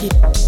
Thank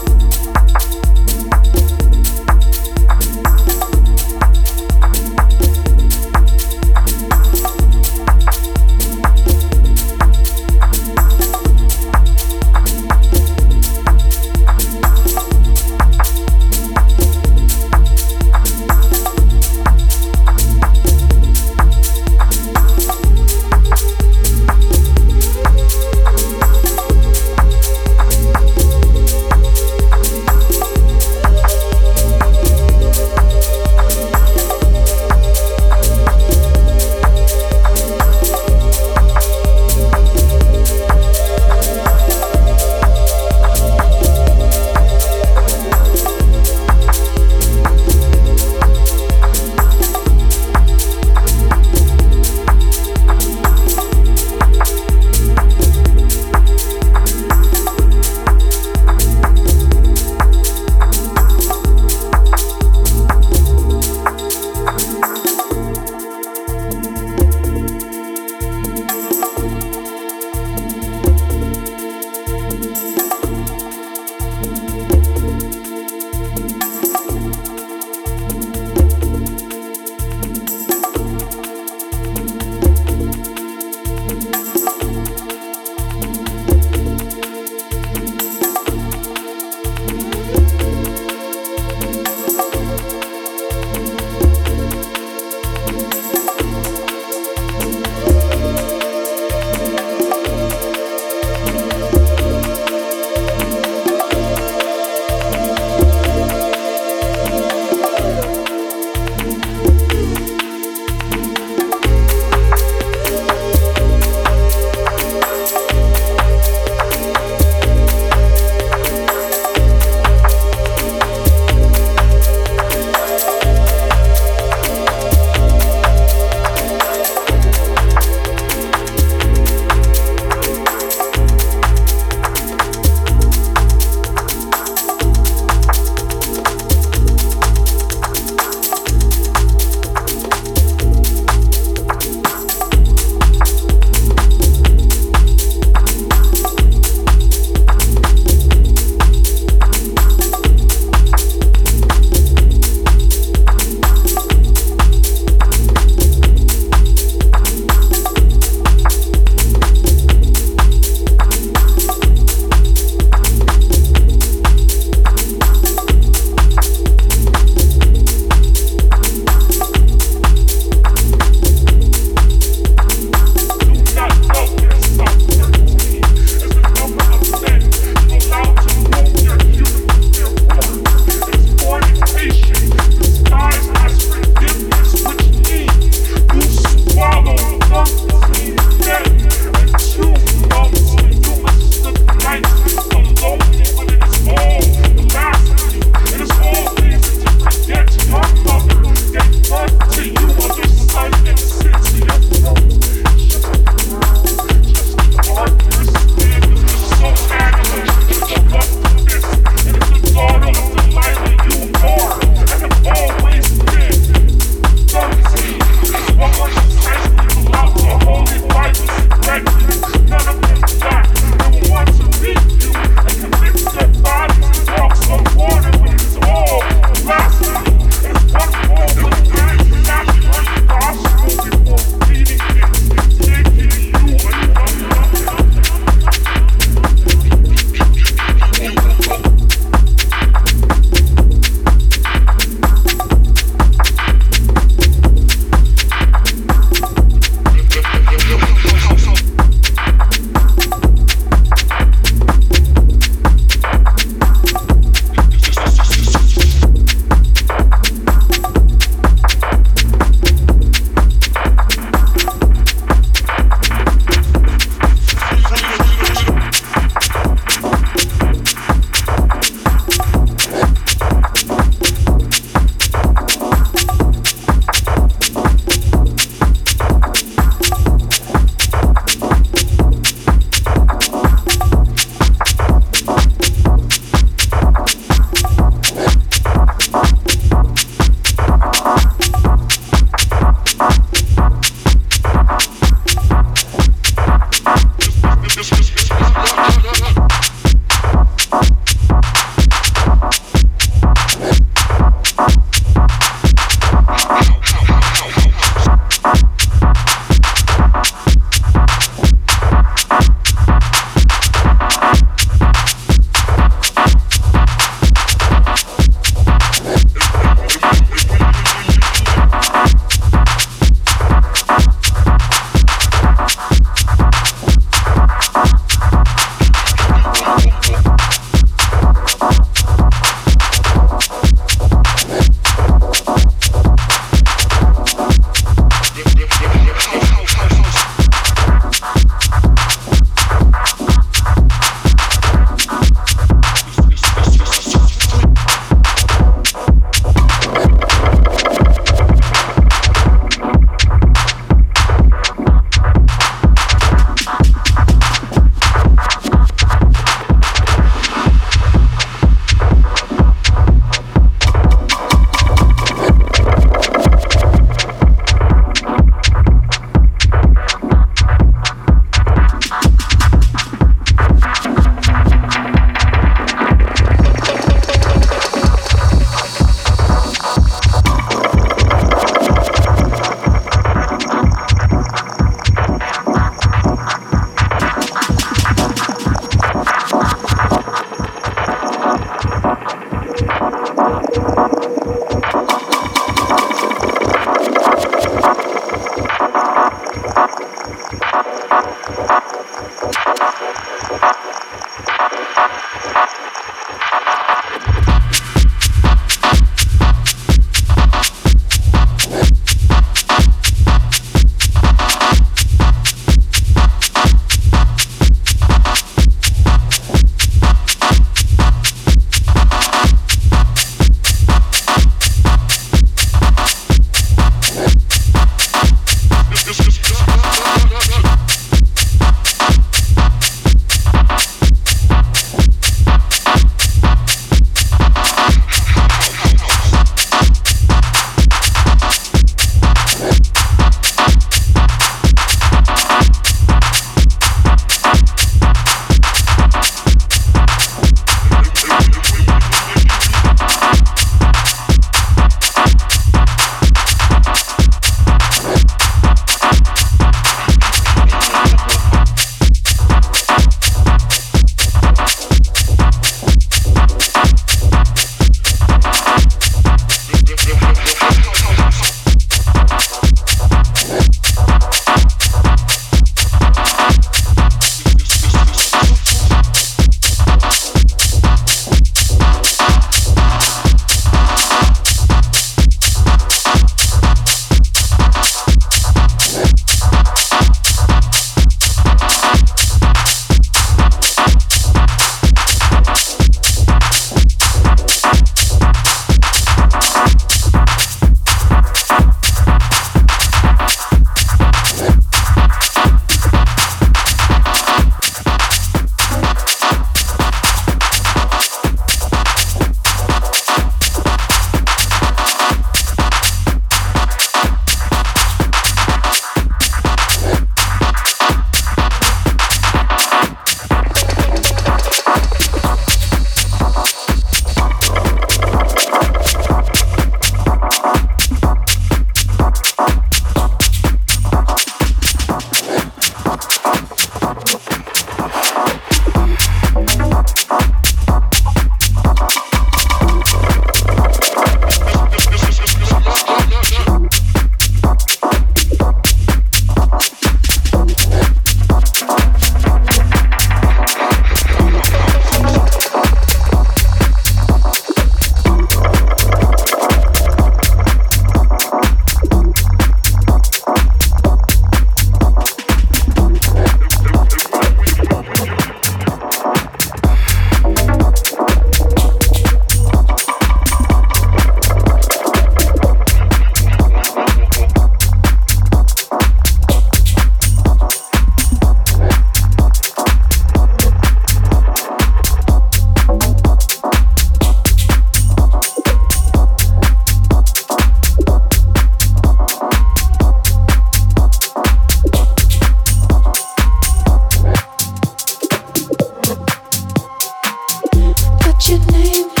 name